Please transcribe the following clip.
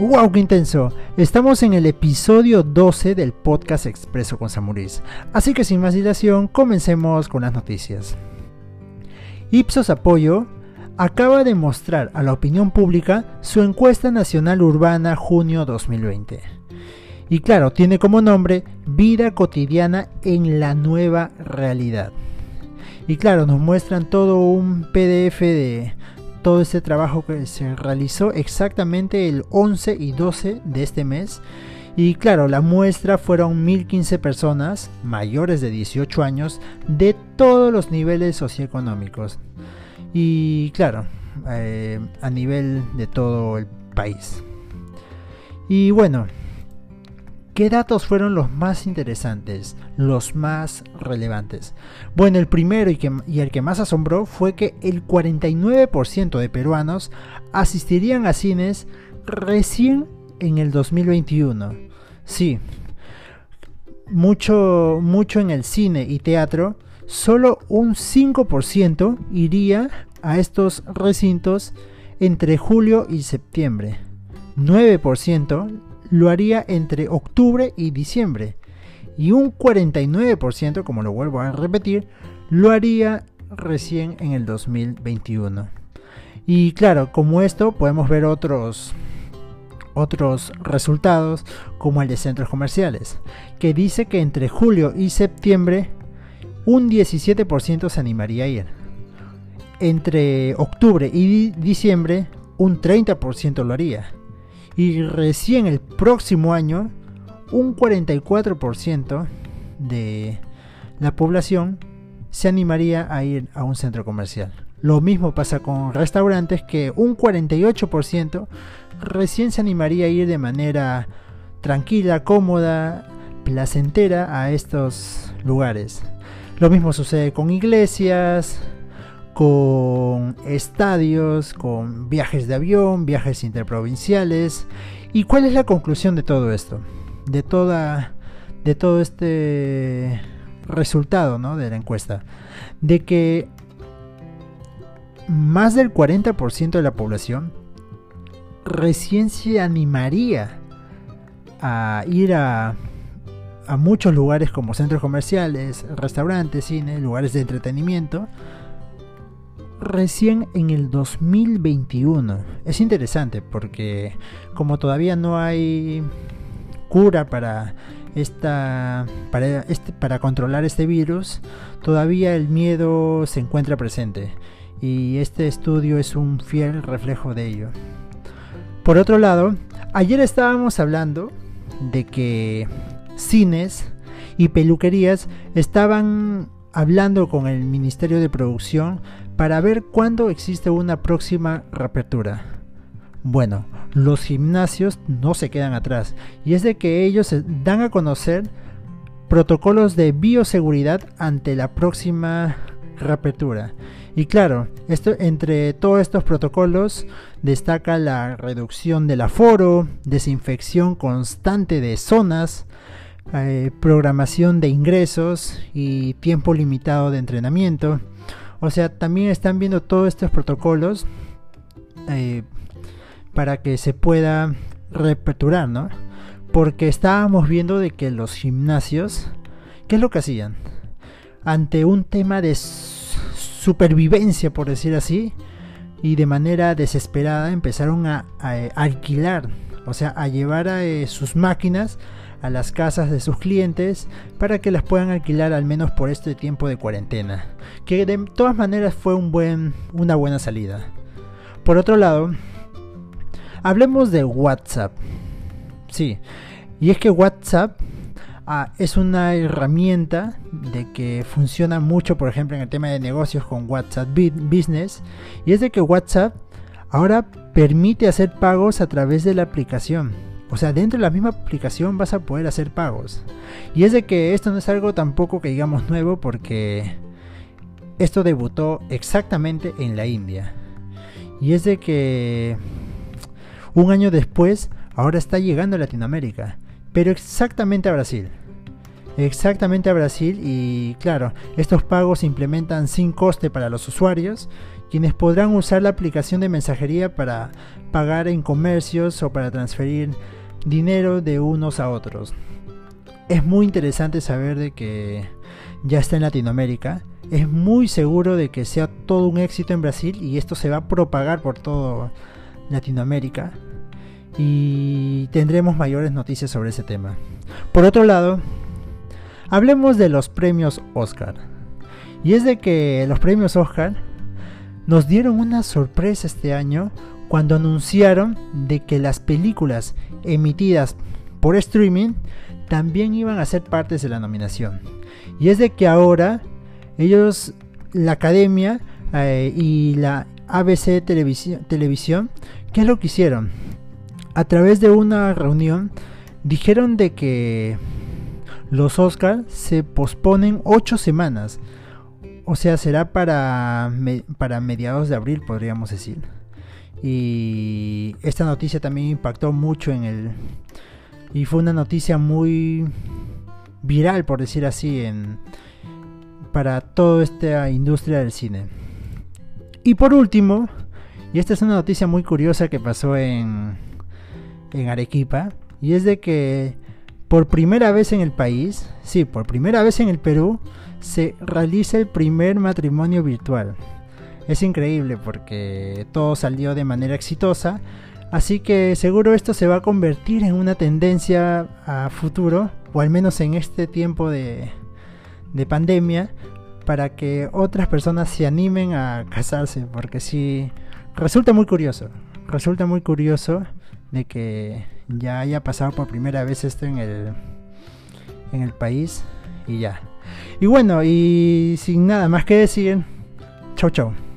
¡Wow, qué intenso! Estamos en el episodio 12 del podcast Expreso con Samuris. Así que sin más dilación, comencemos con las noticias. Ipsos Apoyo acaba de mostrar a la opinión pública su encuesta nacional urbana junio 2020. Y claro, tiene como nombre Vida cotidiana en la nueva realidad. Y claro, nos muestran todo un PDF de todo este trabajo que se realizó exactamente el 11 y 12 de este mes. Y claro, la muestra fueron 1015 personas mayores de 18 años de todos los niveles socioeconómicos. Y claro, eh, a nivel de todo el país. Y bueno, ¿Qué datos fueron los más interesantes, los más relevantes? Bueno, el primero y, el que más asombró fue que el 49% de peruanos asistirían a cines recién en el 2021. Sí, mucho, mucho en el cine y teatro, solo un 5% iría a estos recintos entre julio y septiembre. 9% lo haría entre octubre y diciembre. Y un 49%, como lo vuelvo a repetir, lo haría recién en el 2021. Y claro, como esto podemos ver otros otros resultados como el de centros comerciales, que dice que entre julio y septiembre un 17% se animaría a ir. Entre octubre y diciembre un 30% lo haría y recién el próximo año un 44% de la población se animaría a ir a un centro comercial. Lo mismo pasa con restaurantes que un 48% recién se animaría a ir de manera tranquila, cómoda, placentera a estos lugares. Lo mismo sucede con iglesias, con estadios, con viajes de avión, viajes interprovinciales. ¿Y cuál es la conclusión de todo esto? De toda de todo este resultado, ¿no? de la encuesta, de que más del 40% de la población recién se animaría a ir a, a muchos lugares como centros comerciales, restaurantes, cines, lugares de entretenimiento, recién en el 2021. Es interesante porque como todavía no hay cura para esta para este, para controlar este virus, todavía el miedo se encuentra presente y este estudio es un fiel reflejo de ello. Por otro lado, ayer estábamos hablando de que cines y peluquerías estaban hablando con el Ministerio de Producción para ver cuándo existe una próxima reapertura. Bueno, los gimnasios no se quedan atrás y es de que ellos dan a conocer protocolos de bioseguridad ante la próxima reapertura. Y claro, esto, entre todos estos protocolos destaca la reducción del aforo, desinfección constante de zonas, eh, programación de ingresos y tiempo limitado de entrenamiento. O sea, también están viendo todos estos protocolos eh, para que se pueda reaperturar, ¿no? Porque estábamos viendo de que los gimnasios, ¿qué es lo que hacían? Ante un tema de supervivencia, por decir así, y de manera desesperada empezaron a, alquilar, o sea, a llevar a, eh, sus máquinas a las casas de sus clientes para que las puedan alquilar al menos por este tiempo de cuarentena, que de todas maneras fue un buen, una buena salida. Por otro lado, hablemos de WhatsApp. Sí, y es que WhatsApp ah, es una herramienta de que funciona mucho, por ejemplo, en el tema de negocios con WhatsApp Business, y es de que WhatsApp ahora permite hacer pagos a través de la aplicación. O sea, dentro de la misma aplicación vas a poder hacer pagos. Y es de que esto no es algo tampoco que digamos nuevo porque esto debutó exactamente en la India. Y es de que un año después ahora está llegando a Latinoamérica, pero exactamente a Brasil. Exactamente a Brasil y claro, estos pagos se implementan sin coste para los usuarios, quienes podrán usar la aplicación de mensajería para pagar en comercios o para transferir dinero de unos a otros. Es muy interesante saber de que ya está en Latinoamérica. Es muy seguro de que sea todo un éxito en Brasil y esto se va a propagar por todo Latinoamérica y tendremos mayores noticias sobre ese tema. Por otro lado, hablemos de los premios Oscar. Y es de que los premios Oscar nos dieron una sorpresa este año cuando anunciaron de que las películas emitidas por streaming también iban a ser partes de la nominación. Y es de que ahora ellos, la academia eh, y la ABC Televisión, Televisión, ¿qué es lo que hicieron? A través de una reunión dijeron de que los Oscars se posponen 8 semanas. O sea, será para, para mediados de abril, podríamos decir. Y esta noticia también impactó mucho en el... Y fue una noticia muy viral, por decir así, en, para toda esta industria del cine. Y por último, y esta es una noticia muy curiosa que pasó en, en Arequipa, y es de que por primera vez en el país, sí, por primera vez en el Perú, se realiza el primer matrimonio virtual. Es increíble porque todo salió de manera exitosa, así que seguro esto se va a convertir en una tendencia a futuro, o al menos en este tiempo de, de pandemia, para que otras personas se animen a casarse, porque sí, resulta muy curioso, resulta muy curioso de que ya haya pasado por primera vez esto en el, en el país y ya. Y bueno, y sin nada más que decir, chau chau.